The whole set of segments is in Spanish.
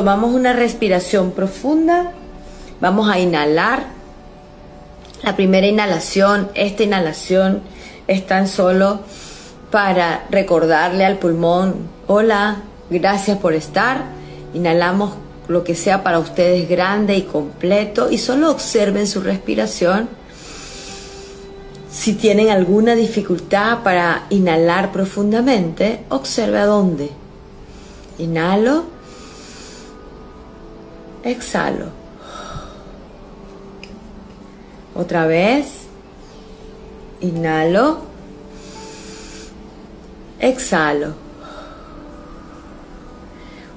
Tomamos una respiración profunda. Vamos a inhalar. La primera inhalación, esta inhalación es tan solo para recordarle al pulmón, hola, gracias por estar. Inhalamos lo que sea para ustedes grande y completo y solo observen su respiración. Si tienen alguna dificultad para inhalar profundamente, observe a dónde. Inhalo, exhalo. Otra vez, inhalo, exhalo.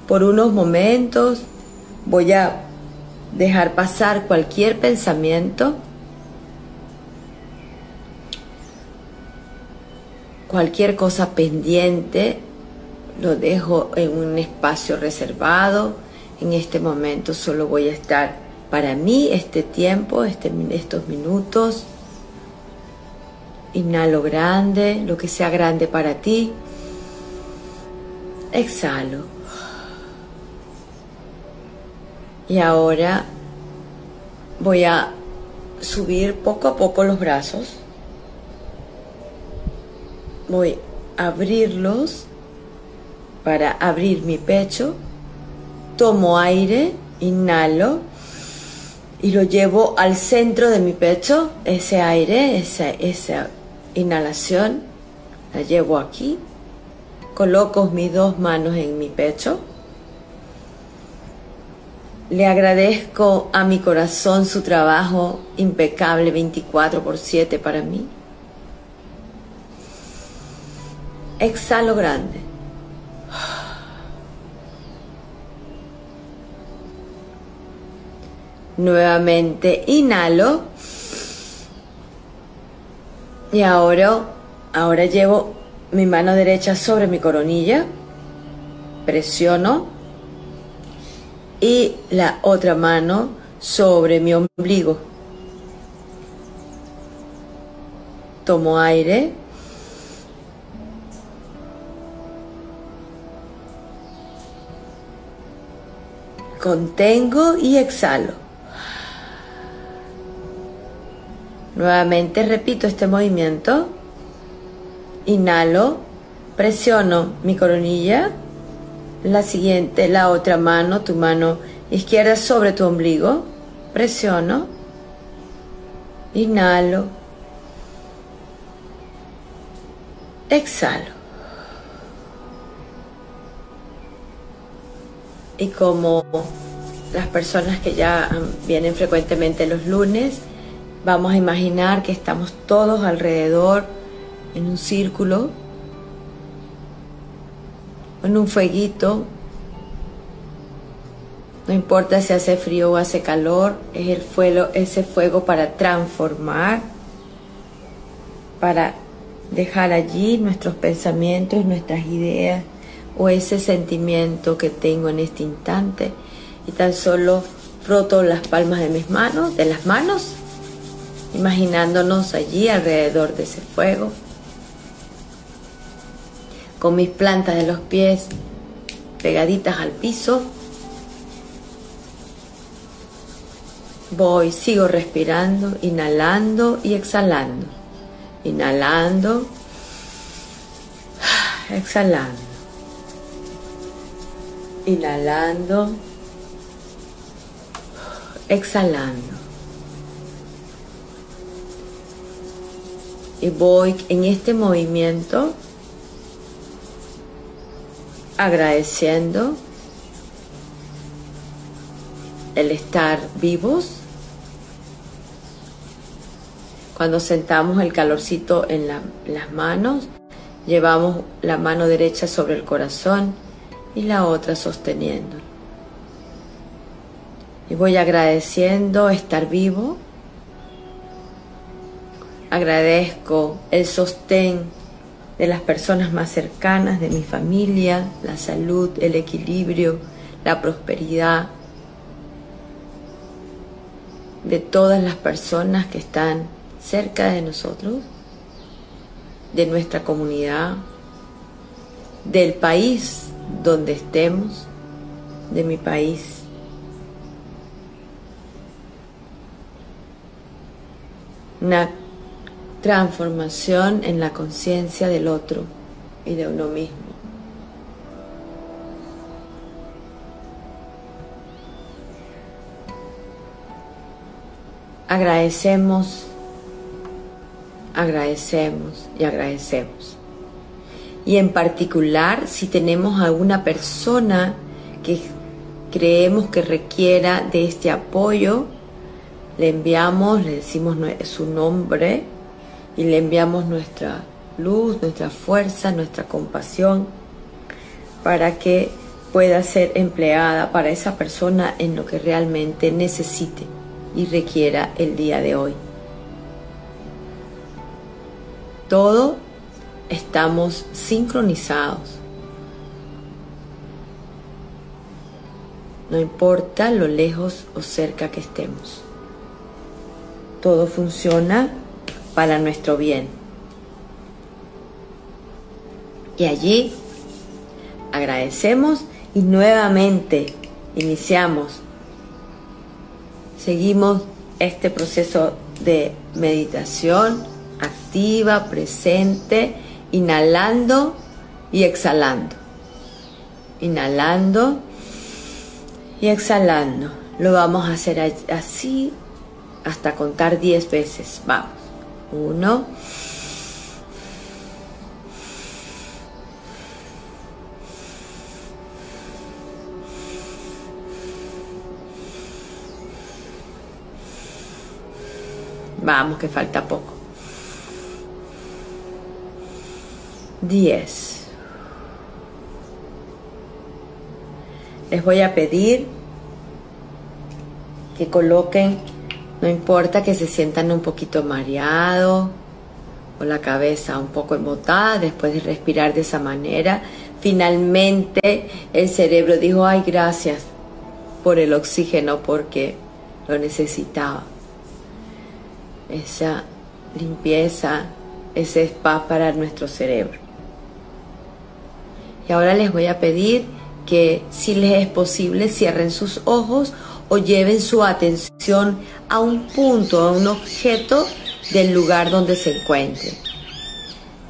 Por unos momentos voy a dejar pasar cualquier pensamiento, cualquier cosa pendiente, lo dejo en un espacio reservado. En este momento solo voy a estar para mí este tiempo, este, estos minutos. Inhalo grande, lo que sea grande para ti. Exhalo. Y ahora voy a subir poco a poco los brazos. Voy a abrirlos para abrir mi pecho. Tomo aire, inhalo y lo llevo al centro de mi pecho. Ese aire, esa, esa inhalación, la llevo aquí. Coloco mis dos manos en mi pecho le agradezco a mi corazón su trabajo impecable 24 por 7 para mí. Exhalo grande. Nuevamente inhalo. Y ahora, ahora llevo mi mano derecha sobre mi coronilla. Presiono y la otra mano sobre mi ombligo. Tomo aire. Contengo y exhalo. Nuevamente repito este movimiento. Inhalo, presiono mi coronilla la siguiente, la otra mano, tu mano izquierda sobre tu ombligo. Presiono. Inhalo. Exhalo. Y como las personas que ya vienen frecuentemente los lunes, vamos a imaginar que estamos todos alrededor en un círculo en un fueguito. No importa si hace frío o hace calor, es el fuego, ese fuego para transformar, para dejar allí nuestros pensamientos, nuestras ideas o ese sentimiento que tengo en este instante y tan solo froto las palmas de mis manos, de las manos, imaginándonos allí alrededor de ese fuego con mis plantas de los pies pegaditas al piso. Voy, sigo respirando, inhalando y exhalando. Inhalando, exhalando. Inhalando, exhalando. Voy en este movimiento agradeciendo el estar vivos. Cuando sentamos el calorcito en las manos, llevamos la mano derecha sobre el corazón y la otra sosteniendo. Y voy agradeciendo estar vivo. Agradezco el sostén de las personas más cercanas, de mi familia, la salud, el equilibrio, la prosperidad, de todas las personas que están cerca de nosotros, de nuestra comunidad, del país donde estemos, de mi país. Una transformación en la conciencia del otro y de uno mismo. Agradecemos, agradecemos y agradecemos. Y en particular si tenemos alguna persona que creemos que requiera de este apoyo, le enviamos, le decimos su nombre y le enviamos nuestra luz, nuestra fuerza, nuestra compasión para que pueda ser empleada para esa persona en lo que realmente necesite y requiera el día de hoy. Todo estamos sincronizados. No importa lo lejos o cerca que estemos. Todo funciona para nuestro bien. Y allí agradecemos y nuevamente iniciamos. Seguimos este proceso de meditación activa, presente, inhalando y exhalando. Inhalando y exhalando. Lo vamos a hacer así hasta contar 10 veces. Vamos. Uno. Vamos, que falta poco. 10. Les voy a pedir que coloquen, no importa que se sientan un poquito mareados o la cabeza un poco embotada después de respirar de esa manera. Finalmente el cerebro dijo, ay, gracias por el oxígeno porque lo necesitaba esa limpieza, ese spa para nuestro cerebro. Y ahora les voy a pedir que si les es posible cierren sus ojos o lleven su atención a un punto, a un objeto del lugar donde se encuentren.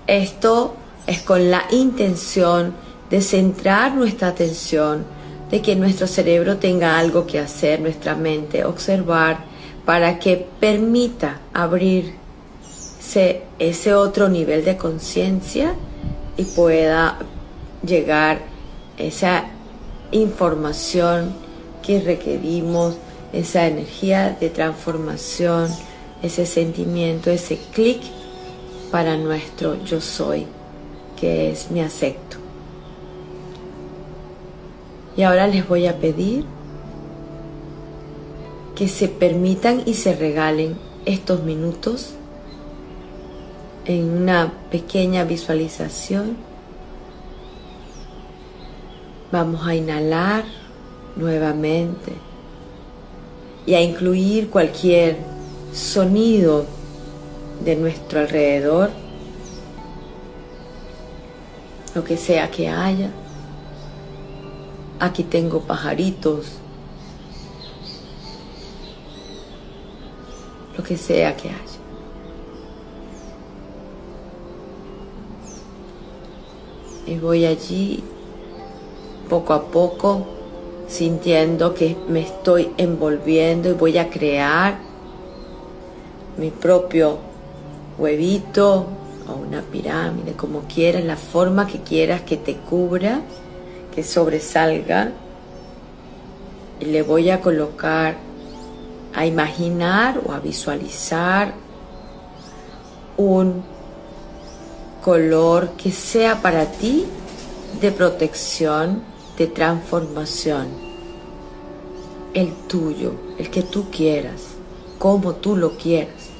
Esto es con la intención de centrar nuestra atención, de que nuestro cerebro tenga algo que hacer, nuestra mente, observar para que permita abrirse ese otro nivel de conciencia y pueda llegar esa información que requerimos, esa energía de transformación, ese sentimiento, ese clic para nuestro yo soy, que es mi acepto. Y ahora les voy a pedir que se permitan y se regalen estos minutos en una pequeña visualización. Vamos a inhalar nuevamente y a incluir cualquier sonido de nuestro alrededor, lo que sea que haya. Aquí tengo pajaritos lo que sea que haya. Y voy allí poco a poco sintiendo que me estoy envolviendo y voy a crear mi propio huevito o una pirámide, como quieras, la forma que quieras que te cubra, que sobresalga. Y le voy a colocar a imaginar o a visualizar un color que sea para ti de protección, de transformación. El tuyo, el que tú quieras, como tú lo quieras.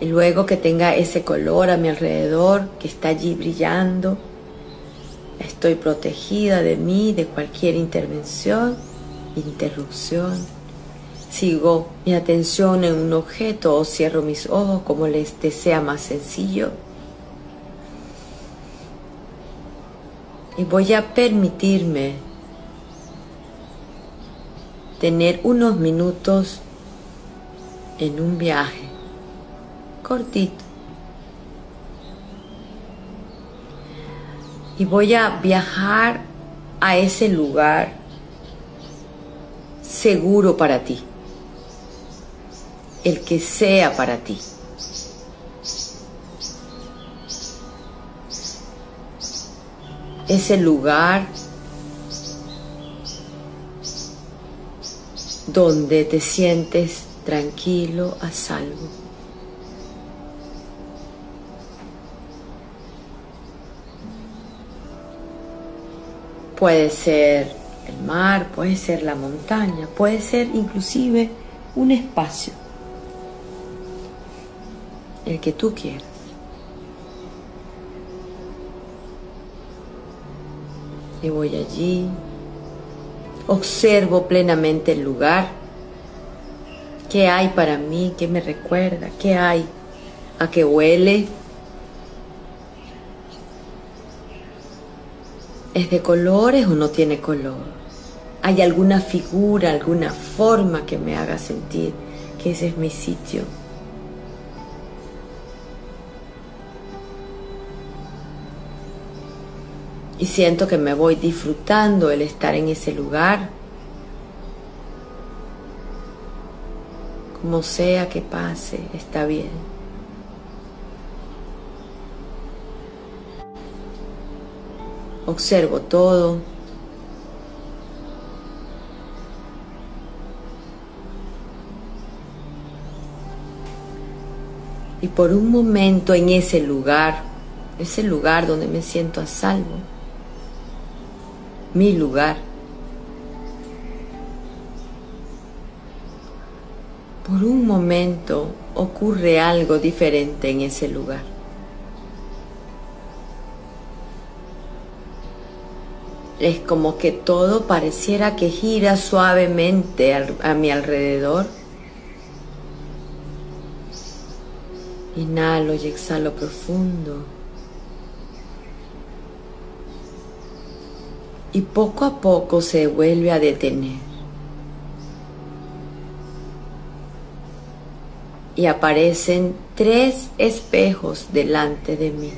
Y luego que tenga ese color a mi alrededor, que está allí brillando, Estoy protegida de mí, de cualquier intervención, interrupción. Sigo mi atención en un objeto o cierro mis ojos como les desea más sencillo. Y voy a permitirme tener unos minutos en un viaje cortito. Y voy a viajar a ese lugar seguro para ti, el que sea para ti. Ese lugar donde te sientes tranquilo, a salvo. Puede ser el mar, puede ser la montaña, puede ser inclusive un espacio, el que tú quieras. Y voy allí, observo plenamente el lugar, qué hay para mí, qué me recuerda, qué hay, a qué huele. ¿Es de colores o no tiene color? ¿Hay alguna figura, alguna forma que me haga sentir que ese es mi sitio? Y siento que me voy disfrutando el estar en ese lugar. Como sea que pase, está bien. observo todo. Y por un momento en ese lugar, ese lugar donde me siento a salvo, mi lugar, por un momento ocurre algo diferente en ese lugar. Es como que todo pareciera que gira suavemente a mi alrededor. Inhalo y exhalo profundo. Y poco a poco se vuelve a detener. Y aparecen tres espejos delante de mí.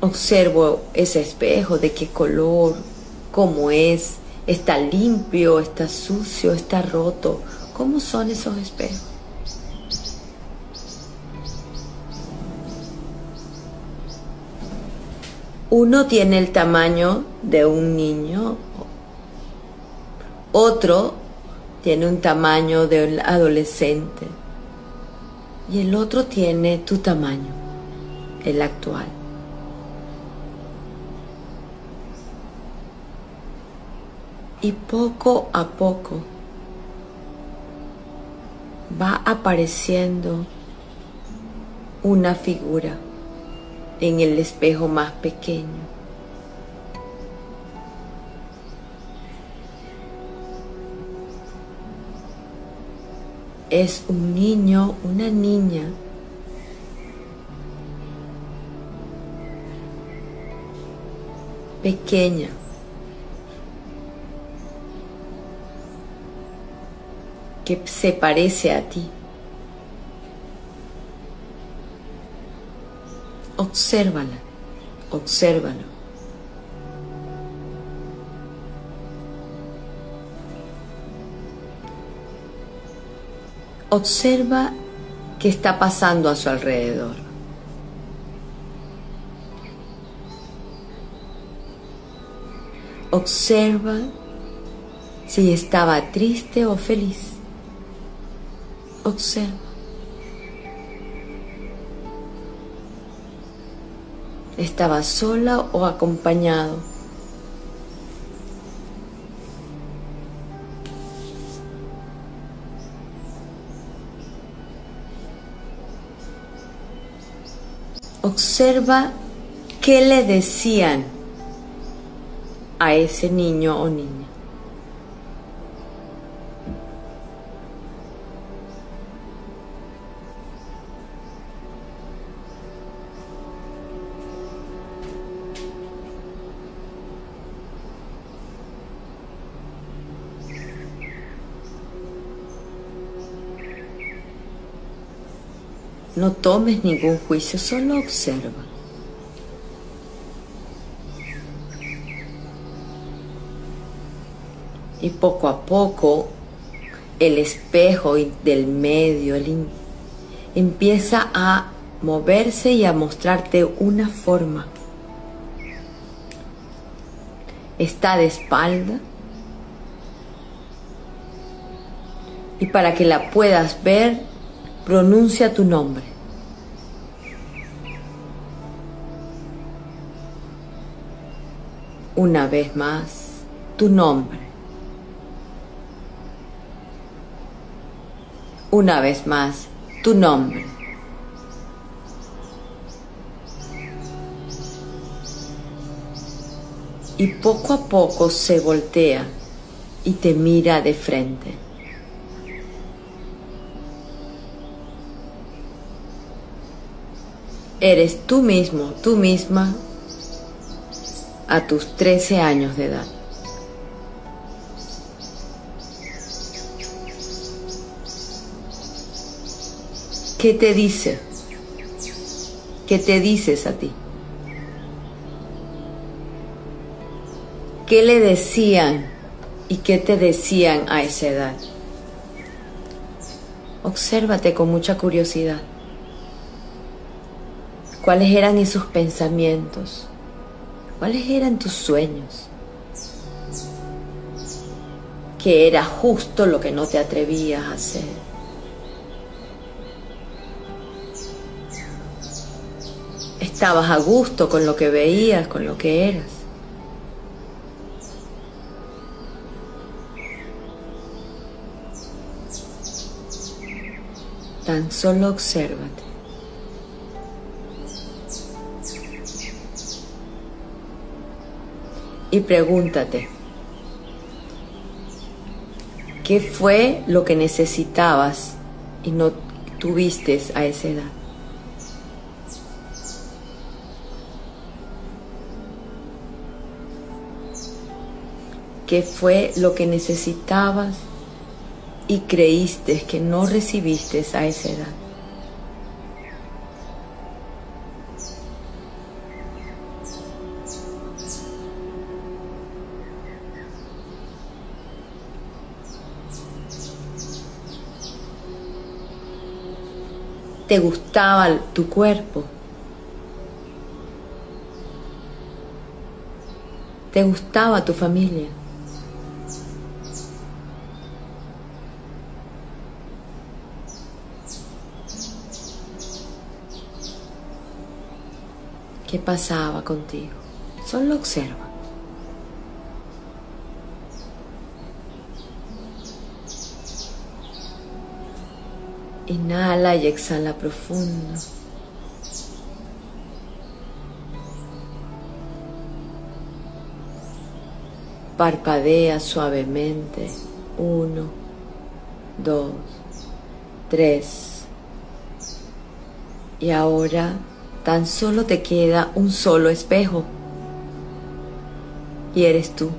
Observo ese espejo, de qué color, cómo es, está limpio, está sucio, está roto. ¿Cómo son esos espejos? Uno tiene el tamaño de un niño, otro tiene un tamaño de un adolescente y el otro tiene tu tamaño, el actual. y poco a poco va apareciendo una figura en el espejo más pequeño. Es un niño, una niña pequeña que se parece a ti. Obsérvala, obsérvalo. Observa qué está pasando a su alrededor. Observa si estaba triste o feliz. Observa. ¿Estaba sola o acompañado? Observa qué le decían a ese niño o niña. No tomes ningún juicio, solo observa. Y poco a poco el espejo del medio empieza a moverse y a mostrarte una forma. Está de espalda. Y para que la puedas ver, pronuncia tu nombre. Una vez más, tu nombre. Una vez más, tu nombre. Y poco a poco se voltea y te mira de frente. Eres tú mismo, tú misma, a tus 13 años de edad. ¿Qué te dice? ¿Qué te dices a ti? ¿Qué le decían y qué te decían a esa edad? Obsérvate con mucha curiosidad cuáles eran esos pensamientos, cuáles eran tus sueños, que era justo lo que no te atrevías a hacer. Estabas a gusto con lo que veías, con lo que eras. Tan solo obsérvate. Y pregúntate, ¿qué fue lo que necesitabas y no tuviste a esa edad? ¿Qué fue lo que necesitabas y creíste que no recibiste a esa edad? Te gustaba tu cuerpo, te gustaba tu familia. ¿Qué pasaba contigo? Solo observa. Inhala y exhala profundo. Parpadea suavemente. Uno, dos, tres. Y ahora tan solo te queda un solo espejo. Y eres tú.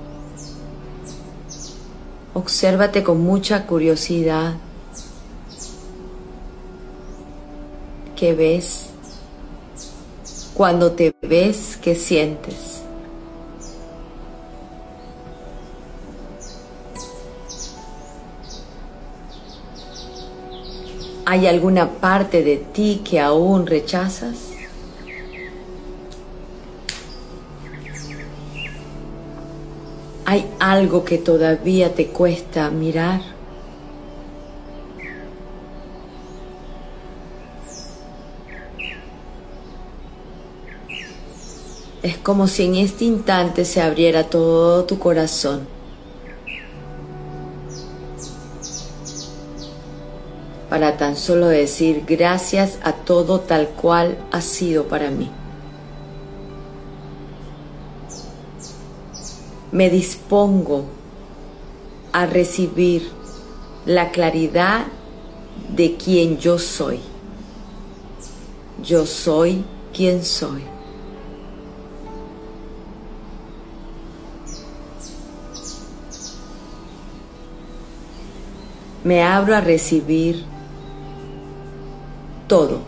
Obsérvate con mucha curiosidad ¿Qué ves? Cuando te ves, ¿qué sientes? ¿Hay alguna parte de ti que aún rechazas? ¿Hay algo que todavía te cuesta mirar? Es como si en este instante se abriera todo tu corazón. Para tan solo decir gracias a todo tal cual ha sido para mí. Me dispongo a recibir la claridad de quien yo soy. Yo soy quien soy. Me abro a recibir todo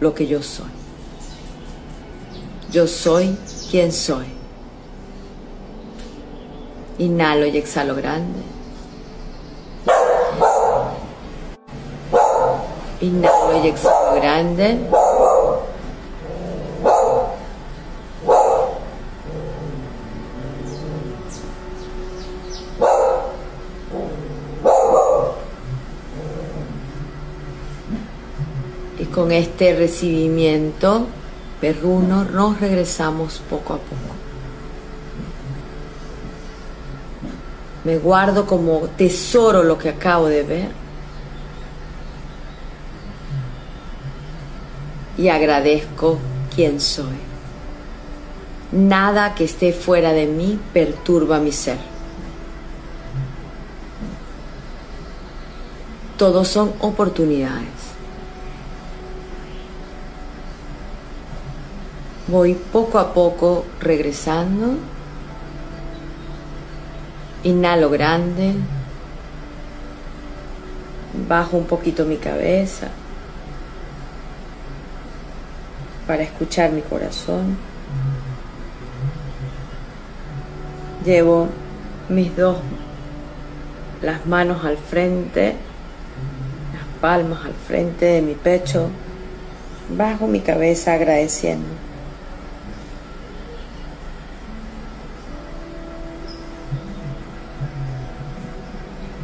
lo que yo soy. Yo soy quien soy. Inhalo y exhalo grande. Inhalo y exhalo grande. Y con este recibimiento perruno nos regresamos poco a poco. Me guardo como tesoro lo que acabo de ver. Y agradezco quién soy. Nada que esté fuera de mí perturba mi ser. Todos son oportunidades. Voy poco a poco regresando. Inhalo grande. Bajo un poquito mi cabeza para escuchar mi corazón. Llevo mis dos, las manos al frente, las palmas al frente de mi pecho, bajo mi cabeza agradeciendo.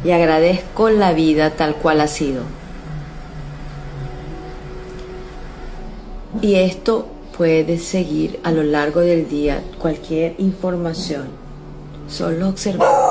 Y agradezco la vida tal cual ha sido. Y esto puede seguir a lo largo del día cualquier información, solo observar.